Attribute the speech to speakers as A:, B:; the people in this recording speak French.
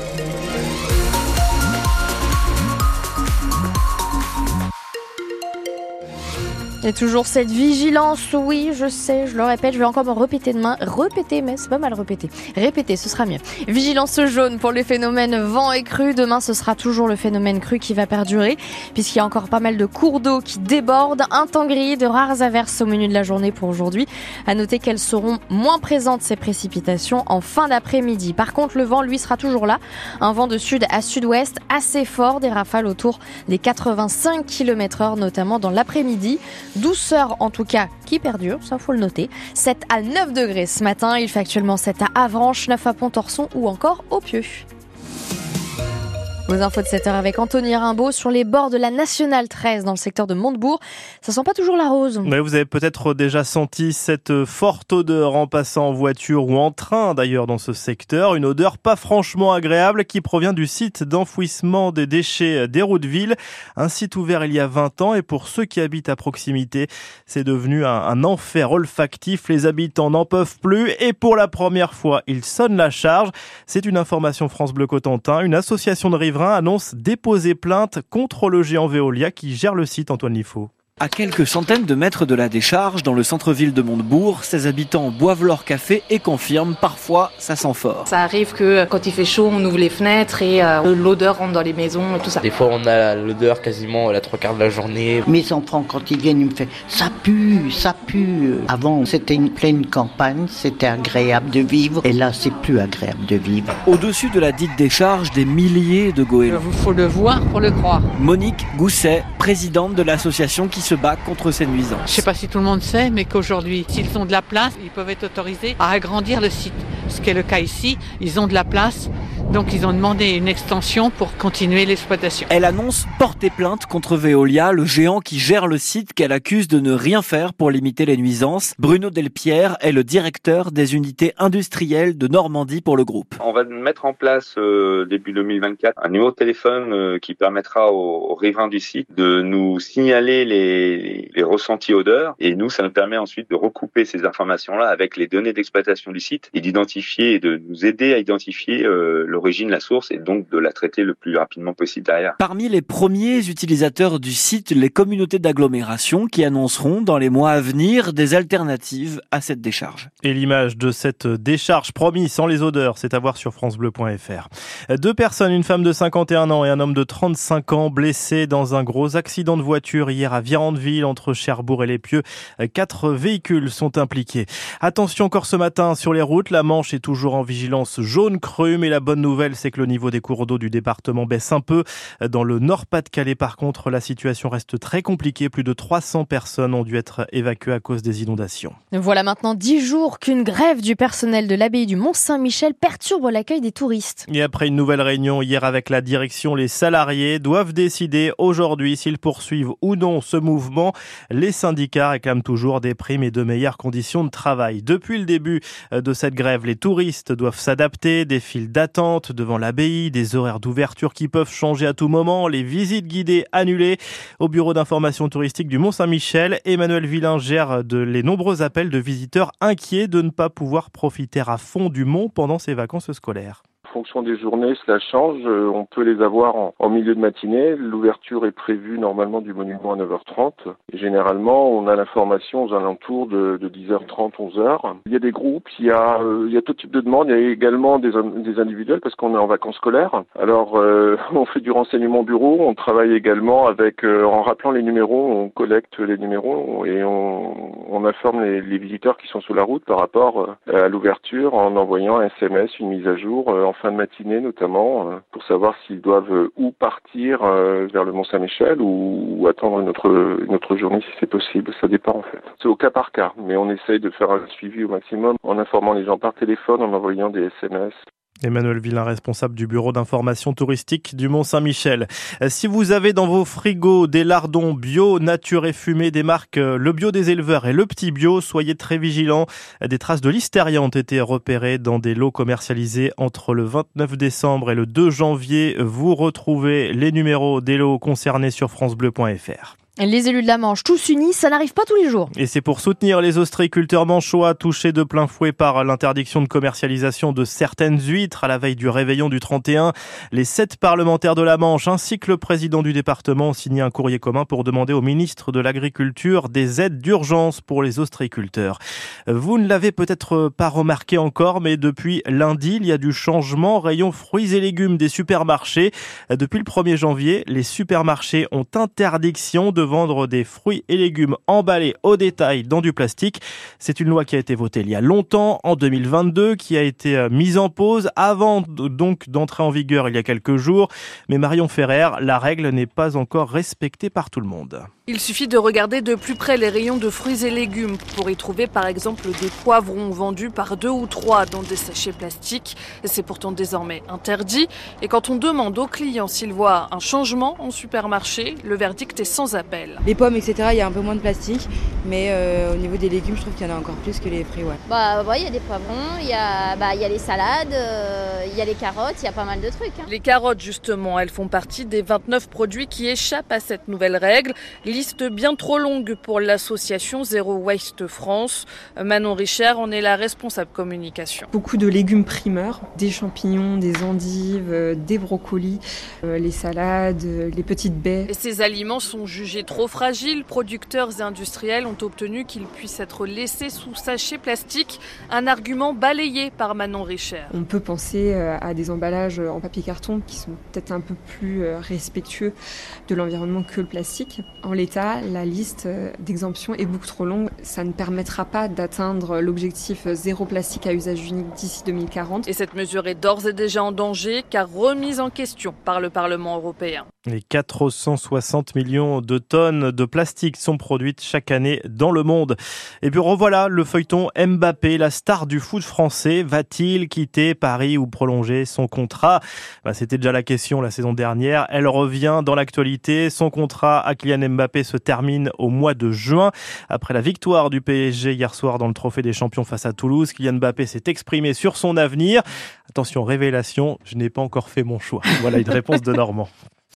A: Thank you. Toujours cette vigilance, oui, je sais, je le répète, je vais encore me répéter demain. Répéter, mais c'est pas mal répéter. Répéter, ce sera mieux. Vigilance jaune pour les phénomènes vent et crue. Demain, ce sera toujours le phénomène crue qui va perdurer, puisqu'il y a encore pas mal de cours d'eau qui débordent. Un temps gris, de rares averses au menu de la journée pour aujourd'hui. À noter qu'elles seront moins présentes, ces précipitations, en fin d'après-midi. Par contre, le vent, lui, sera toujours là. Un vent de sud à sud-ouest assez fort, des rafales autour des 85 km heure, notamment dans l'après-midi. Douceur en tout cas qui perdure, ça faut le noter. 7 à 9 degrés ce matin, il fait actuellement 7 à Avranches, 9 à Pontorson ou encore au Pieux. Vos infos de 7 heure avec Anthony Rimbaud sur les bords de la Nationale 13 dans le secteur de Montebourg. Ça sent pas toujours la rose.
B: Mais vous avez peut-être déjà senti cette forte odeur en passant en voiture ou en train d'ailleurs dans ce secteur. Une odeur pas franchement agréable qui provient du site d'enfouissement des déchets des routes ville. Un site ouvert il y a 20 ans et pour ceux qui habitent à proximité, c'est devenu un, un enfer olfactif. Les habitants n'en peuvent plus et pour la première fois, ils sonnent la charge. C'est une information France Bleu Cotentin, une association de riverains annonce déposer plainte contre le géant Veolia qui gère le site Antoine Lifaux.
C: À quelques centaines de mètres de la décharge, dans le centre-ville de Montebourg, ses habitants boivent leur café et confirment parfois ça sent fort.
D: Ça arrive que quand il fait chaud, on ouvre les fenêtres et euh, l'odeur rentre dans les maisons et tout ça.
E: Des fois, on a l'odeur quasiment la trois quarts de la journée.
F: Mes enfants, quand ils viennent, ils me font ça pue, ça pue. Avant, c'était une pleine campagne, c'était agréable de vivre et là, c'est plus agréable de vivre.
C: Au-dessus de la dite décharge, des milliers de goélands.
G: Il faut le voir pour le croire.
C: Monique Gousset, présidente de l'association qui se bat contre ces nuisances.
G: Je sais pas si tout le monde sait, mais qu'aujourd'hui, s'ils ont de la place, ils peuvent être autorisés à agrandir le site. Ce qui est le cas ici, ils ont de la place, donc ils ont demandé une extension pour continuer l'exploitation.
C: Elle annonce porter plainte contre Veolia, le géant qui gère le site qu'elle accuse de ne rien faire pour limiter les nuisances. Bruno Delpierre est le directeur des unités industrielles de Normandie pour le groupe.
H: On va mettre en place euh, début 2024 un numéro de téléphone euh, qui permettra aux, aux riverains du site de nous signaler les, les ressentis odeurs et nous ça nous permet ensuite de recouper ces informations-là avec les données d'exploitation du site et d'identifier et de nous aider à identifier euh, l'origine, la source et donc de la traiter le plus rapidement possible derrière.
C: Parmi les premiers utilisateurs du site, les communautés d'agglomération qui annonceront dans les mois à venir des alternatives à cette décharge.
B: Et l'image de cette décharge promise sans les odeurs, c'est à voir sur francebleu.fr. Deux personnes, une femme de 51 ans et un homme de 35 ans blessés dans un gros accident de voiture hier à Virandeville entre Cherbourg et les Pieux. Quatre véhicules sont impliqués. Attention encore ce matin sur les routes, la Manche est toujours en vigilance jaune crue, mais la bonne nouvelle c'est que le niveau des cours d'eau du département baisse un peu. Dans le Nord-Pas-de-Calais par contre, la situation reste très compliquée. Plus de 300 personnes ont dû être évacuées à cause des inondations.
A: Voilà maintenant 10 jours qu'une grève du personnel de l'abbaye du Mont-Saint-Michel perturbe l'accueil des touristes.
B: Et après une nouvelle réunion hier avec la direction, les salariés doivent décider aujourd'hui s'ils poursuivent ou non ce mouvement. Les syndicats réclament toujours des primes et de meilleures conditions de travail. Depuis le début de cette grève, les touristes doivent s'adapter, des files d'attente devant l'abbaye, des horaires d'ouverture qui peuvent changer à tout moment, les visites guidées annulées. Au bureau d'information touristique du Mont-Saint-Michel, Emmanuel Villain gère de les nombreux appels de visiteurs inquiets de ne pas pouvoir profiter à fond du mont pendant ces vacances scolaires.
I: Fonction des journées, cela change. Euh, On peut les avoir en, en milieu de matinée. L'ouverture est prévue normalement du monument à 9h30. Et généralement, on a l'information aux alentours de, de 10h30, 11h. Il y a des groupes, il y a, euh, il y a tout type de demandes. Il y a également des, des individuels parce qu'on est en vacances scolaires. Alors, euh, on fait du renseignement bureau. On travaille également avec, euh, en rappelant les numéros, on collecte les numéros et on, on informe les, les visiteurs qui sont sous la route par rapport euh, à l'ouverture en envoyant un SMS, une mise à jour euh, en fin de matinée notamment, euh, pour savoir s'ils doivent euh, ou partir euh, vers le Mont-Saint-Michel ou, ou attendre une autre, une autre journée si c'est possible. Ça dépend en fait. C'est au cas par cas, mais on essaye de faire un suivi au maximum en informant les gens par téléphone, en envoyant des SMS.
B: Emmanuel Villain, responsable du bureau d'information touristique du Mont-Saint-Michel. Si vous avez dans vos frigos des lardons bio, nature et fumée des marques euh, Le Bio des éleveurs et Le Petit Bio, soyez très vigilants. Des traces de listeria ont été repérées dans des lots commercialisés entre le 29 décembre et le 2 janvier. Vous retrouvez les numéros des lots concernés sur francebleu.fr.
A: Les élus de la Manche, tous unis, ça n'arrive pas tous les jours.
B: Et c'est pour soutenir les ostréiculteurs manchois touchés de plein fouet par l'interdiction de commercialisation de certaines huîtres à la veille du réveillon du 31. Les sept parlementaires de la Manche ainsi que le président du département ont signé un courrier commun pour demander au ministre de l'Agriculture des aides d'urgence pour les ostréiculteurs. Vous ne l'avez peut-être pas remarqué encore, mais depuis lundi, il y a du changement rayon fruits et légumes des supermarchés. Depuis le 1er janvier, les supermarchés ont interdiction de vendre des fruits et légumes emballés au détail dans du plastique. C'est une loi qui a été votée il y a longtemps, en 2022, qui a été euh, mise en pause avant donc d'entrer en vigueur il y a quelques jours. Mais Marion Ferrer, la règle n'est pas encore respectée par tout le monde.
J: Il suffit de regarder de plus près les rayons de fruits et légumes pour y trouver par exemple des poivrons vendus par deux ou trois dans des sachets plastiques. C'est pourtant désormais interdit. Et quand on demande aux clients s'ils voient un changement en supermarché, le verdict est sans appel.
K: Les pommes, etc., il y a un peu moins de plastique, mais euh, au niveau des légumes, je trouve qu'il y en a encore plus que les fruits. Ouais.
L: Bah, il y a des poivrons, il y a, bah, y a les salades, euh, il y a les carottes, il y a pas mal de trucs. Hein.
J: Les carottes, justement, elles font partie des 29 produits qui échappent à cette nouvelle règle liste bien trop longue pour l'association Zero Waste France. Manon Richer en est la responsable communication.
M: Beaucoup de légumes primeurs, des champignons, des endives, euh, des brocolis, euh, les salades, les petites baies.
J: Et ces aliments sont jugés trop fragiles. Producteurs et industriels ont obtenu qu'ils puissent être laissés sous sachet plastique, un argument balayé par Manon Richer.
M: On peut penser à des emballages en papier carton qui sont peut-être un peu plus respectueux de l'environnement que le plastique. En l'état, la liste euh, d'exemptions est beaucoup trop longue. Ça ne permettra pas d'atteindre l'objectif zéro plastique à usage unique d'ici 2040.
J: Et cette mesure est d'ores et déjà en danger car remise en question par le Parlement européen.
B: Les 460 millions de tonnes de plastique sont produites chaque année dans le monde. Et puis revoilà le feuilleton Mbappé, la star du foot français. Va-t-il quitter Paris ou prolonger son contrat? Bah, C'était déjà la question la saison dernière. Elle revient dans l'actualité. Son contrat à Kylian Mbappé se termine au mois de juin. Après la victoire du PSG hier soir dans le Trophée des Champions face à Toulouse, Kylian Mbappé s'est exprimé sur son avenir. Attention, révélation, je n'ai pas encore fait mon choix. Voilà une réponse de Normand.